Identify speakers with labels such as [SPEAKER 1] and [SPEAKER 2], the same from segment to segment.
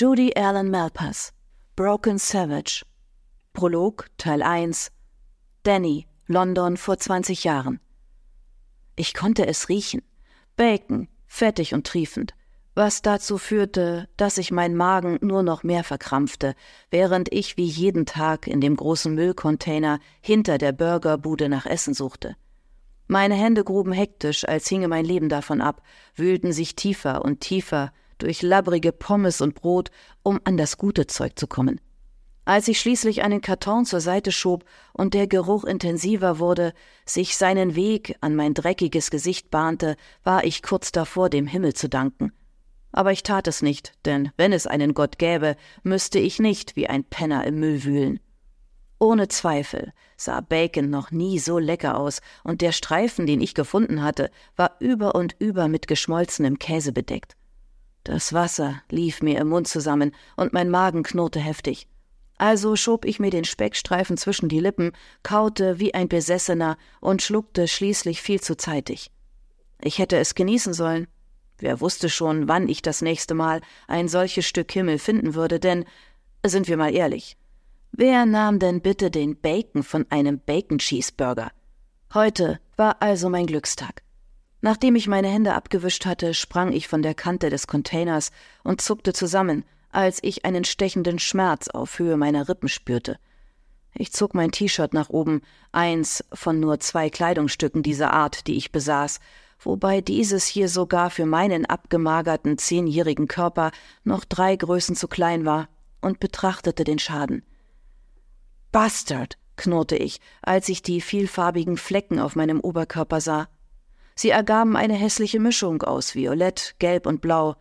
[SPEAKER 1] Judy Allen Malpass Broken Savage Prolog Teil 1 Danny, London vor 20 Jahren. Ich konnte es riechen. Bacon, fettig und triefend was dazu führte, dass sich mein Magen nur noch mehr verkrampfte, während ich wie jeden Tag in dem großen Müllcontainer hinter der Burgerbude nach Essen suchte. Meine Hände gruben hektisch, als hinge mein Leben davon ab, wühlten sich tiefer und tiefer durch labbrige Pommes und Brot, um an das gute Zeug zu kommen. Als ich schließlich einen Karton zur Seite schob und der Geruch intensiver wurde, sich seinen Weg an mein dreckiges Gesicht bahnte, war ich kurz davor, dem Himmel zu danken aber ich tat es nicht, denn wenn es einen Gott gäbe, müsste ich nicht wie ein Penner im Müll wühlen. Ohne Zweifel sah Bacon noch nie so lecker aus, und der Streifen, den ich gefunden hatte, war über und über mit geschmolzenem Käse bedeckt. Das Wasser lief mir im Mund zusammen, und mein Magen knurrte heftig. Also schob ich mir den Speckstreifen zwischen die Lippen, kaute wie ein Besessener und schluckte schließlich viel zu zeitig. Ich hätte es genießen sollen, Wer wusste schon, wann ich das nächste Mal ein solches Stück Himmel finden würde, denn, sind wir mal ehrlich, wer nahm denn bitte den Bacon von einem Bacon Cheeseburger? Heute war also mein Glückstag. Nachdem ich meine Hände abgewischt hatte, sprang ich von der Kante des Containers und zuckte zusammen, als ich einen stechenden Schmerz auf Höhe meiner Rippen spürte. Ich zog mein T-Shirt nach oben, eins von nur zwei Kleidungsstücken dieser Art, die ich besaß, wobei dieses hier sogar für meinen abgemagerten zehnjährigen Körper noch drei Größen zu klein war, und betrachtete den Schaden. Bastard, knurrte ich, als ich die vielfarbigen Flecken auf meinem Oberkörper sah. Sie ergaben eine hässliche Mischung aus Violett, Gelb und Blau.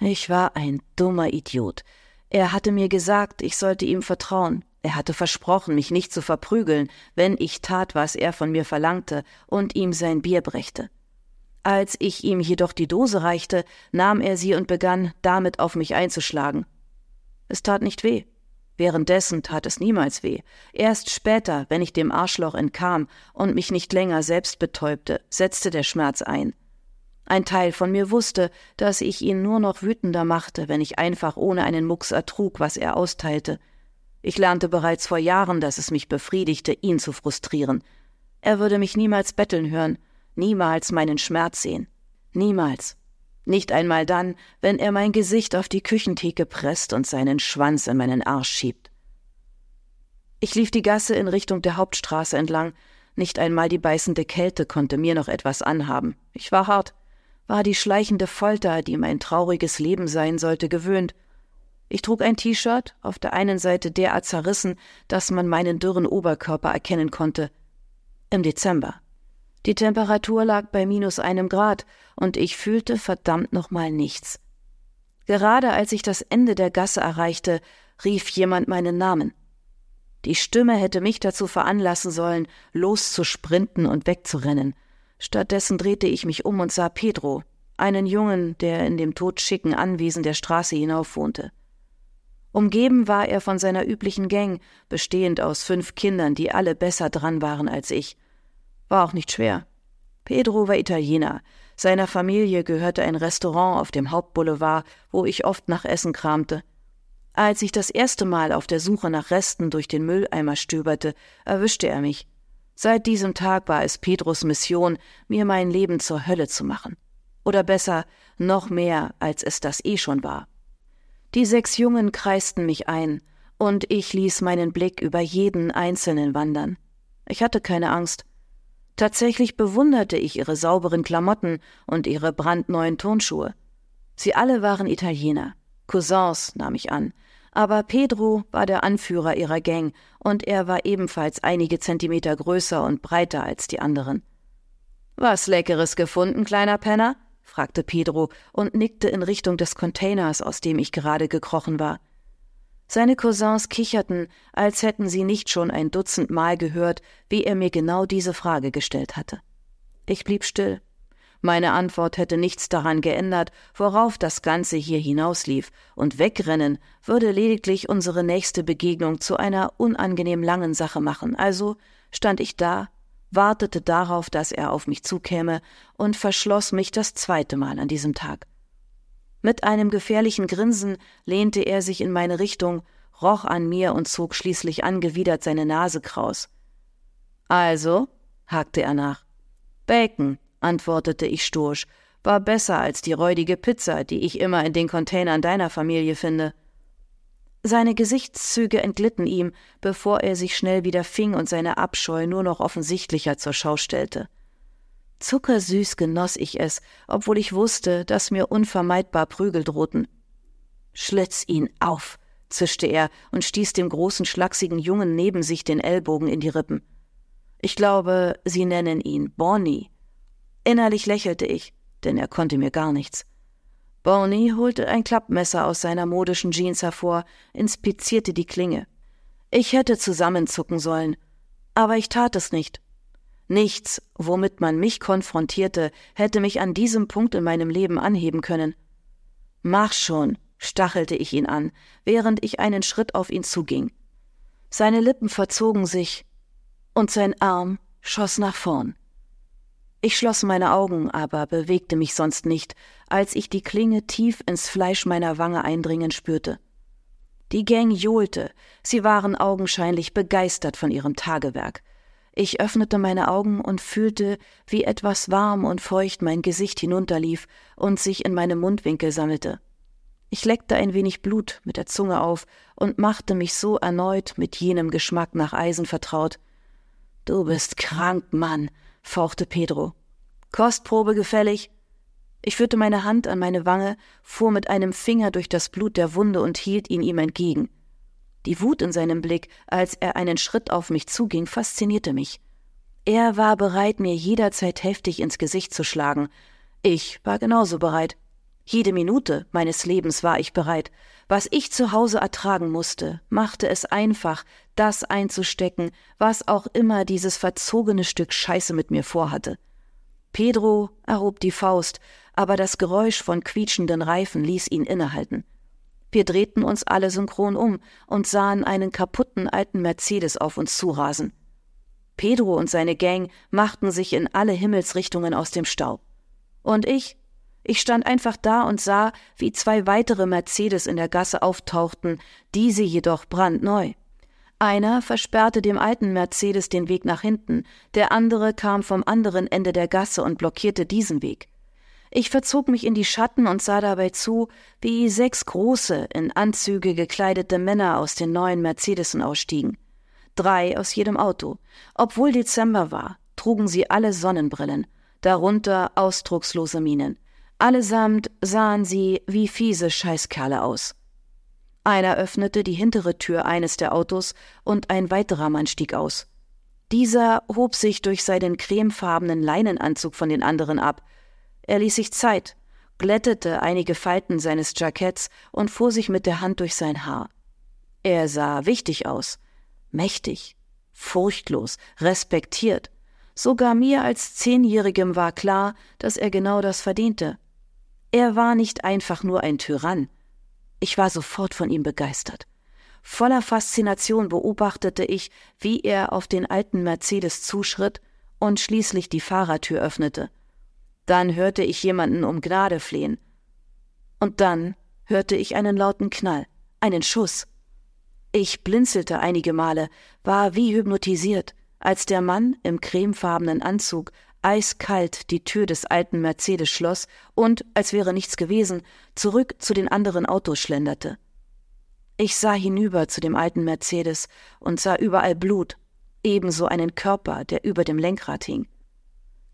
[SPEAKER 1] Ich war ein dummer Idiot. Er hatte mir gesagt, ich sollte ihm vertrauen. Er hatte versprochen, mich nicht zu verprügeln, wenn ich tat, was er von mir verlangte und ihm sein Bier brächte. Als ich ihm jedoch die Dose reichte, nahm er sie und begann, damit auf mich einzuschlagen. Es tat nicht weh. Währenddessen tat es niemals weh. Erst später, wenn ich dem Arschloch entkam und mich nicht länger selbst betäubte, setzte der Schmerz ein. Ein Teil von mir wusste, dass ich ihn nur noch wütender machte, wenn ich einfach ohne einen Mucks ertrug, was er austeilte. Ich lernte bereits vor Jahren, dass es mich befriedigte, ihn zu frustrieren. Er würde mich niemals betteln hören, niemals meinen Schmerz sehen. Niemals. Nicht einmal dann, wenn er mein Gesicht auf die Küchentheke presst und seinen Schwanz in meinen Arsch schiebt. Ich lief die Gasse in Richtung der Hauptstraße entlang. Nicht einmal die beißende Kälte konnte mir noch etwas anhaben. Ich war hart, war die schleichende Folter, die mein trauriges Leben sein sollte, gewöhnt. Ich trug ein T-Shirt, auf der einen Seite derart zerrissen, dass man meinen dürren Oberkörper erkennen konnte. Im Dezember. Die Temperatur lag bei minus einem Grad und ich fühlte verdammt nochmal nichts. Gerade als ich das Ende der Gasse erreichte, rief jemand meinen Namen. Die Stimme hätte mich dazu veranlassen sollen, loszusprinten und wegzurennen. Stattdessen drehte ich mich um und sah Pedro, einen Jungen, der in dem totschicken Anwesen der Straße hinauf wohnte. Umgeben war er von seiner üblichen Gang, bestehend aus fünf Kindern, die alle besser dran waren als ich. War auch nicht schwer. Pedro war Italiener. Seiner Familie gehörte ein Restaurant auf dem Hauptboulevard, wo ich oft nach Essen kramte. Als ich das erste Mal auf der Suche nach Resten durch den Mülleimer stöberte, erwischte er mich. Seit diesem Tag war es Pedros Mission, mir mein Leben zur Hölle zu machen. Oder besser, noch mehr, als es das eh schon war. Die sechs Jungen kreisten mich ein, und ich ließ meinen Blick über jeden einzelnen wandern. Ich hatte keine Angst. Tatsächlich bewunderte ich ihre sauberen Klamotten und ihre brandneuen Turnschuhe. Sie alle waren Italiener, Cousins, nahm ich an, aber Pedro war der Anführer ihrer Gang, und er war ebenfalls einige Zentimeter größer und breiter als die anderen. Was Leckeres gefunden, kleiner Penner? fragte Pedro und nickte in Richtung des Containers, aus dem ich gerade gekrochen war. Seine Cousins kicherten, als hätten sie nicht schon ein Dutzend Mal gehört, wie er mir genau diese Frage gestellt hatte. Ich blieb still. Meine Antwort hätte nichts daran geändert, worauf das Ganze hier hinauslief, und wegrennen würde lediglich unsere nächste Begegnung zu einer unangenehm langen Sache machen. Also stand ich da, wartete darauf, dass er auf mich zukäme, und verschloss mich das zweite Mal an diesem Tag. Mit einem gefährlichen Grinsen lehnte er sich in meine Richtung, roch an mir und zog schließlich angewidert seine Nase kraus. Also? hakte er nach. Bacon, antwortete ich stoisch, war besser als die räudige Pizza, die ich immer in den Containern deiner Familie finde. Seine Gesichtszüge entglitten ihm, bevor er sich schnell wieder fing und seine Abscheu nur noch offensichtlicher zur Schau stellte. Zuckersüß genoss ich es, obwohl ich wusste, dass mir unvermeidbar Prügel drohten. Schlitz ihn auf, zischte er und stieß dem großen, schlachsigen Jungen neben sich den Ellbogen in die Rippen. Ich glaube, sie nennen ihn Bonnie. Innerlich lächelte ich, denn er konnte mir gar nichts. Bonnie holte ein Klappmesser aus seiner modischen Jeans hervor, inspizierte die Klinge. Ich hätte zusammenzucken sollen, aber ich tat es nicht. Nichts, womit man mich konfrontierte, hätte mich an diesem Punkt in meinem Leben anheben können. Mach schon, stachelte ich ihn an, während ich einen Schritt auf ihn zuging. Seine Lippen verzogen sich, und sein Arm schoss nach vorn. Ich schloss meine Augen, aber bewegte mich sonst nicht, als ich die Klinge tief ins Fleisch meiner Wange eindringen spürte. Die Gang johlte, sie waren augenscheinlich begeistert von ihrem Tagewerk. Ich öffnete meine Augen und fühlte, wie etwas warm und feucht mein Gesicht hinunterlief und sich in meine Mundwinkel sammelte. Ich leckte ein wenig Blut mit der Zunge auf und machte mich so erneut mit jenem Geschmack nach Eisen vertraut. Du bist krank, Mann, fauchte Pedro. Kostprobe gefällig? Ich führte meine Hand an meine Wange, fuhr mit einem Finger durch das Blut der Wunde und hielt ihn ihm entgegen. Die Wut in seinem Blick, als er einen Schritt auf mich zuging, faszinierte mich. Er war bereit, mir jederzeit heftig ins Gesicht zu schlagen. Ich war genauso bereit. Jede Minute meines Lebens war ich bereit. Was ich zu Hause ertragen musste, machte es einfach, das einzustecken, was auch immer dieses verzogene Stück Scheiße mit mir vorhatte. Pedro erhob die Faust, aber das Geräusch von quietschenden Reifen ließ ihn innehalten. Wir drehten uns alle synchron um und sahen einen kaputten alten Mercedes auf uns zurasen. Pedro und seine Gang machten sich in alle Himmelsrichtungen aus dem Staub. Und ich? Ich stand einfach da und sah, wie zwei weitere Mercedes in der Gasse auftauchten, diese jedoch brandneu. Einer versperrte dem alten Mercedes den Weg nach hinten, der andere kam vom anderen Ende der Gasse und blockierte diesen Weg. Ich verzog mich in die Schatten und sah dabei zu, wie sechs große, in Anzüge gekleidete Männer aus den neuen Mercedesen ausstiegen. Drei aus jedem Auto. Obwohl Dezember war, trugen sie alle Sonnenbrillen, darunter ausdruckslose Mienen. Allesamt sahen sie wie fiese Scheißkerle aus. Einer öffnete die hintere Tür eines der Autos und ein weiterer Mann stieg aus. Dieser hob sich durch seinen cremefarbenen Leinenanzug von den anderen ab. Er ließ sich Zeit, glättete einige Falten seines Jacketts und fuhr sich mit der Hand durch sein Haar. Er sah wichtig aus, mächtig, furchtlos, respektiert. Sogar mir als Zehnjährigem war klar, dass er genau das verdiente. Er war nicht einfach nur ein Tyrann, ich war sofort von ihm begeistert. Voller Faszination beobachtete ich, wie er auf den alten Mercedes zuschritt und schließlich die Fahrertür öffnete. Dann hörte ich jemanden um Gnade flehen. Und dann hörte ich einen lauten Knall, einen Schuss. Ich blinzelte einige Male, war wie hypnotisiert, als der Mann im cremefarbenen Anzug eiskalt die Tür des alten Mercedes schloss und, als wäre nichts gewesen, zurück zu den anderen Autos schlenderte. Ich sah hinüber zu dem alten Mercedes und sah überall Blut, ebenso einen Körper, der über dem Lenkrad hing.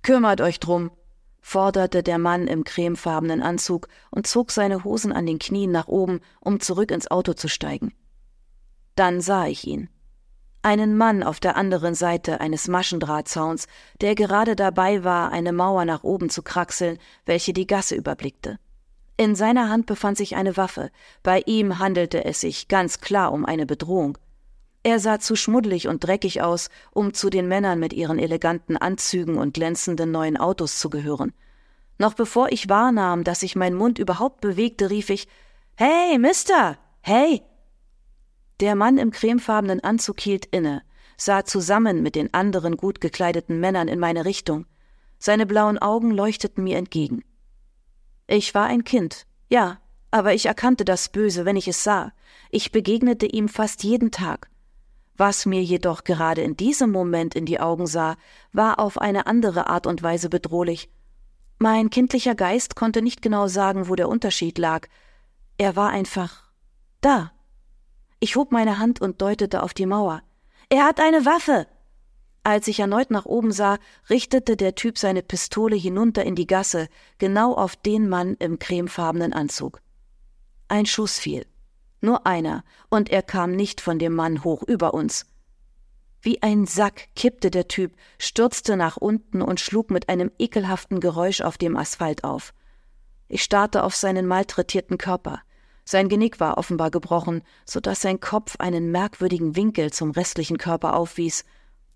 [SPEAKER 1] Kümmert euch drum, forderte der Mann im cremefarbenen Anzug und zog seine Hosen an den Knien nach oben, um zurück ins Auto zu steigen. Dann sah ich ihn einen Mann auf der anderen Seite eines Maschendrahtzauns, der gerade dabei war, eine Mauer nach oben zu kraxeln, welche die Gasse überblickte. In seiner Hand befand sich eine Waffe, bei ihm handelte es sich ganz klar um eine Bedrohung. Er sah zu schmuddelig und dreckig aus, um zu den Männern mit ihren eleganten Anzügen und glänzenden neuen Autos zu gehören. Noch bevor ich wahrnahm, dass sich mein Mund überhaupt bewegte, rief ich Hey, Mister. Hey. Der Mann im cremefarbenen Anzug hielt inne, sah zusammen mit den anderen gut gekleideten Männern in meine Richtung. Seine blauen Augen leuchteten mir entgegen. Ich war ein Kind, ja, aber ich erkannte das Böse, wenn ich es sah. Ich begegnete ihm fast jeden Tag. Was mir jedoch gerade in diesem Moment in die Augen sah, war auf eine andere Art und Weise bedrohlich. Mein kindlicher Geist konnte nicht genau sagen, wo der Unterschied lag. Er war einfach da. Ich hob meine Hand und deutete auf die Mauer. Er hat eine Waffe. Als ich erneut nach oben sah, richtete der Typ seine Pistole hinunter in die Gasse, genau auf den Mann im cremefarbenen Anzug. Ein Schuss fiel. Nur einer, und er kam nicht von dem Mann hoch über uns. Wie ein Sack kippte der Typ, stürzte nach unten und schlug mit einem ekelhaften Geräusch auf dem Asphalt auf. Ich starrte auf seinen malträtierten Körper. Sein Genick war offenbar gebrochen, so dass sein Kopf einen merkwürdigen Winkel zum restlichen Körper aufwies.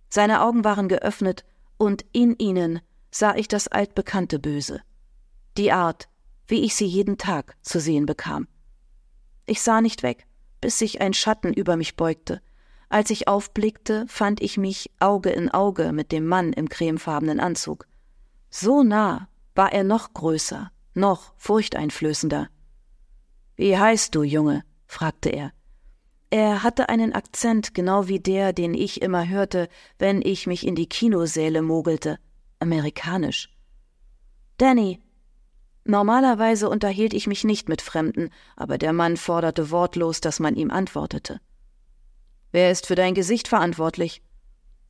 [SPEAKER 1] Seine Augen waren geöffnet, und in ihnen sah ich das altbekannte Böse. Die Art, wie ich sie jeden Tag zu sehen bekam. Ich sah nicht weg, bis sich ein Schatten über mich beugte. Als ich aufblickte, fand ich mich Auge in Auge mit dem Mann im cremefarbenen Anzug. So nah war er noch größer, noch furchteinflößender. Wie heißt du, Junge? fragte er. Er hatte einen Akzent genau wie der, den ich immer hörte, wenn ich mich in die Kinosäle mogelte, amerikanisch. Danny. Normalerweise unterhielt ich mich nicht mit Fremden, aber der Mann forderte wortlos, dass man ihm antwortete. Wer ist für dein Gesicht verantwortlich?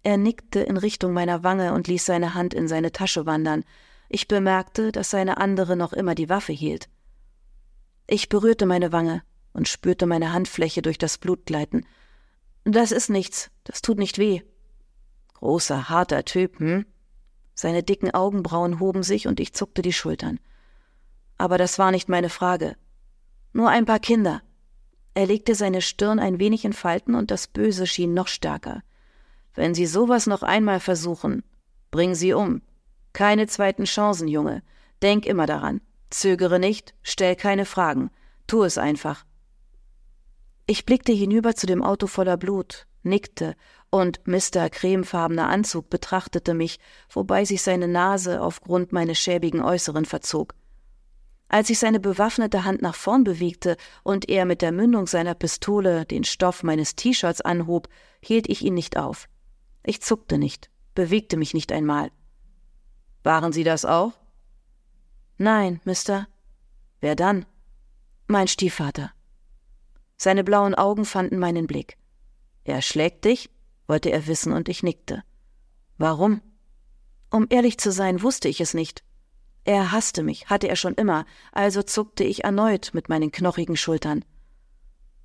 [SPEAKER 1] Er nickte in Richtung meiner Wange und ließ seine Hand in seine Tasche wandern. Ich bemerkte, dass seine andere noch immer die Waffe hielt. Ich berührte meine Wange und spürte meine Handfläche durch das Blut gleiten. Das ist nichts, das tut nicht weh. Großer, harter Typ, hm? Seine dicken Augenbrauen hoben sich und ich zuckte die Schultern. Aber das war nicht meine Frage. Nur ein paar Kinder. Er legte seine Stirn ein wenig in Falten und das Böse schien noch stärker. Wenn Sie sowas noch einmal versuchen, bring sie um. Keine zweiten Chancen, Junge. Denk immer daran. Zögere nicht, stell keine Fragen. Tu es einfach. Ich blickte hinüber zu dem Auto voller Blut, nickte, und Mr. cremefarbener Anzug betrachtete mich, wobei sich seine Nase aufgrund meines schäbigen Äußeren verzog. Als ich seine bewaffnete Hand nach vorn bewegte und er mit der Mündung seiner Pistole den Stoff meines T-Shirts anhob, hielt ich ihn nicht auf. Ich zuckte nicht, bewegte mich nicht einmal. Waren Sie das auch? Nein, Mister. Wer dann? Mein Stiefvater. Seine blauen Augen fanden meinen Blick. Er schlägt dich? wollte er wissen, und ich nickte. Warum? Um ehrlich zu sein, wusste ich es nicht. Er hasste mich, hatte er schon immer, also zuckte ich erneut mit meinen knochigen Schultern.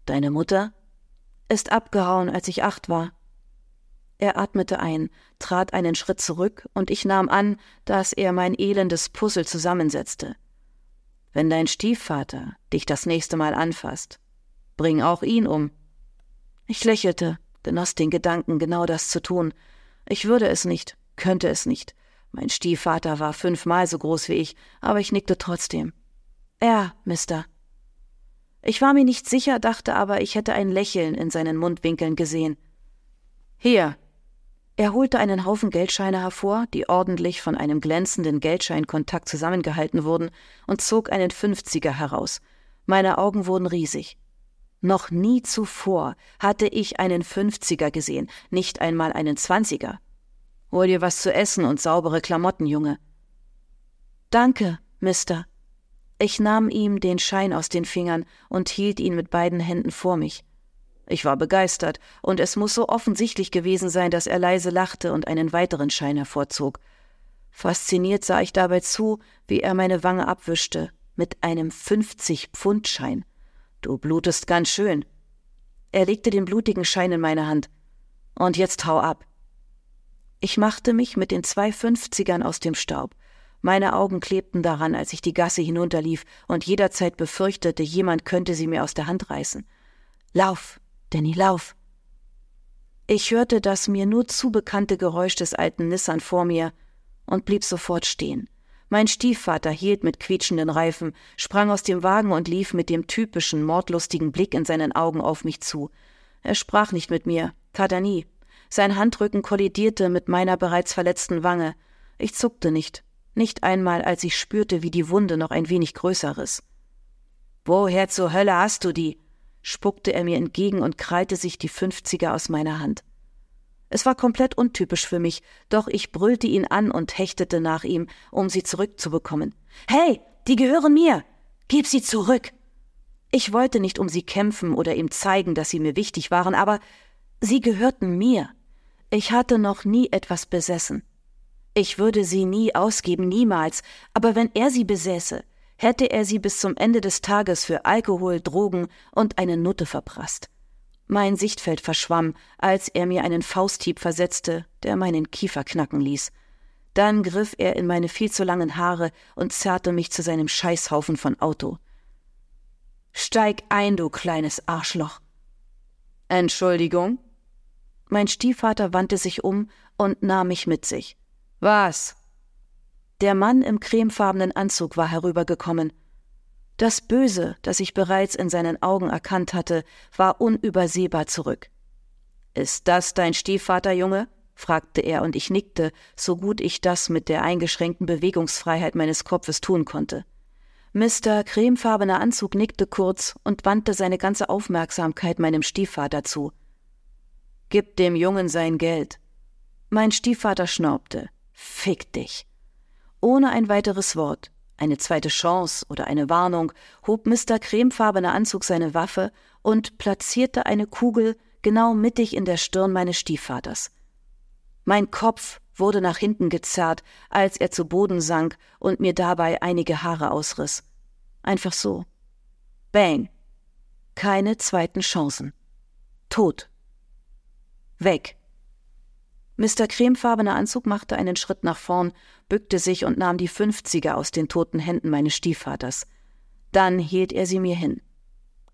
[SPEAKER 1] Deine Mutter? Ist abgehauen, als ich acht war. Er atmete ein, trat einen Schritt zurück, und ich nahm an, dass er mein elendes Puzzle zusammensetzte. Wenn dein Stiefvater dich das nächste Mal anfasst, Bring auch ihn um. Ich lächelte, genoss den Gedanken, genau das zu tun. Ich würde es nicht, könnte es nicht. Mein Stiefvater war fünfmal so groß wie ich, aber ich nickte trotzdem. Er, Mister. Ich war mir nicht sicher, dachte aber, ich hätte ein Lächeln in seinen Mundwinkeln gesehen. Hier. Er holte einen Haufen Geldscheine hervor, die ordentlich von einem glänzenden Geldscheinkontakt zusammengehalten wurden, und zog einen Fünfziger heraus. Meine Augen wurden riesig. Noch nie zuvor hatte ich einen Fünfziger gesehen, nicht einmal einen Zwanziger. Hol dir was zu essen und saubere Klamotten, Junge. Danke, Mister. Ich nahm ihm den Schein aus den Fingern und hielt ihn mit beiden Händen vor mich. Ich war begeistert, und es muss so offensichtlich gewesen sein, dass er leise lachte und einen weiteren Schein hervorzog. Fasziniert sah ich dabei zu, wie er meine Wange abwischte, mit einem fünfzig-Pfund-Schein. Du blutest ganz schön. Er legte den blutigen Schein in meine Hand. Und jetzt hau ab. Ich machte mich mit den zwei Fünfzigern aus dem Staub. Meine Augen klebten daran, als ich die Gasse hinunterlief und jederzeit befürchtete, jemand könnte sie mir aus der Hand reißen. Lauf, Danny, lauf. Ich hörte das mir nur zu bekannte Geräusch des alten Nissan vor mir und blieb sofort stehen. Mein Stiefvater hielt mit quietschenden Reifen, sprang aus dem Wagen und lief mit dem typischen mordlustigen Blick in seinen Augen auf mich zu. Er sprach nicht mit mir, tat er nie. Sein Handrücken kollidierte mit meiner bereits verletzten Wange. Ich zuckte nicht, nicht einmal, als ich spürte, wie die Wunde noch ein wenig größer riss. Woher zur Hölle hast du die? spuckte er mir entgegen und krallte sich die Fünfziger aus meiner Hand. Es war komplett untypisch für mich, doch ich brüllte ihn an und hechtete nach ihm, um sie zurückzubekommen. Hey, die gehören mir! Gib sie zurück! Ich wollte nicht um sie kämpfen oder ihm zeigen, dass sie mir wichtig waren, aber sie gehörten mir. Ich hatte noch nie etwas besessen. Ich würde sie nie ausgeben, niemals, aber wenn er sie besäße, hätte er sie bis zum Ende des Tages für Alkohol, Drogen und eine Nutte verprasst. Mein Sichtfeld verschwamm, als er mir einen Fausthieb versetzte, der meinen Kiefer knacken ließ. Dann griff er in meine viel zu langen Haare und zerrte mich zu seinem Scheißhaufen von Auto. Steig ein, du kleines Arschloch. Entschuldigung? Mein Stiefvater wandte sich um und nahm mich mit sich. Was? Der Mann im cremefarbenen Anzug war herübergekommen. Das Böse, das ich bereits in seinen Augen erkannt hatte, war unübersehbar zurück. Ist das dein Stiefvater, Junge? fragte er, und ich nickte, so gut ich das mit der eingeschränkten Bewegungsfreiheit meines Kopfes tun konnte. Mr. cremefarbener Anzug nickte kurz und wandte seine ganze Aufmerksamkeit meinem Stiefvater zu. Gib dem Jungen sein Geld. Mein Stiefvater schnaubte. Fick dich. Ohne ein weiteres Wort, eine zweite Chance oder eine Warnung, hob Mr. cremefarbener Anzug seine Waffe und platzierte eine Kugel genau mittig in der Stirn meines Stiefvaters. Mein Kopf wurde nach hinten gezerrt, als er zu Boden sank und mir dabei einige Haare ausriss. Einfach so. Bang. Keine zweiten Chancen. Tot. Weg. Mr. cremefarbener Anzug machte einen Schritt nach vorn, bückte sich und nahm die Fünfziger aus den toten Händen meines Stiefvaters. Dann hielt er sie mir hin.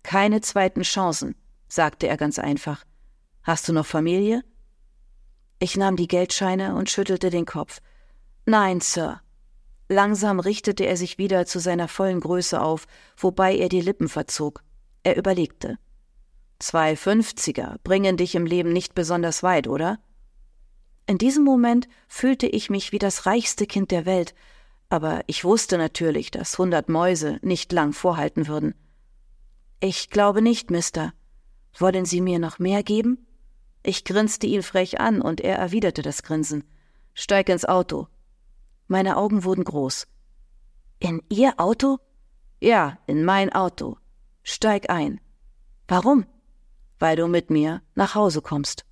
[SPEAKER 1] Keine zweiten Chancen, sagte er ganz einfach. Hast du noch Familie? Ich nahm die Geldscheine und schüttelte den Kopf. Nein, Sir. Langsam richtete er sich wieder zu seiner vollen Größe auf, wobei er die Lippen verzog. Er überlegte. Zwei Fünfziger bringen dich im Leben nicht besonders weit, oder? In diesem Moment fühlte ich mich wie das reichste Kind der Welt, aber ich wusste natürlich, dass hundert Mäuse nicht lang vorhalten würden. Ich glaube nicht, Mister. Wollen Sie mir noch mehr geben? Ich grinste ihn frech an, und er erwiderte das Grinsen. Steig ins Auto. Meine Augen wurden groß. In Ihr Auto? Ja, in mein Auto. Steig ein. Warum? Weil du mit mir nach Hause kommst.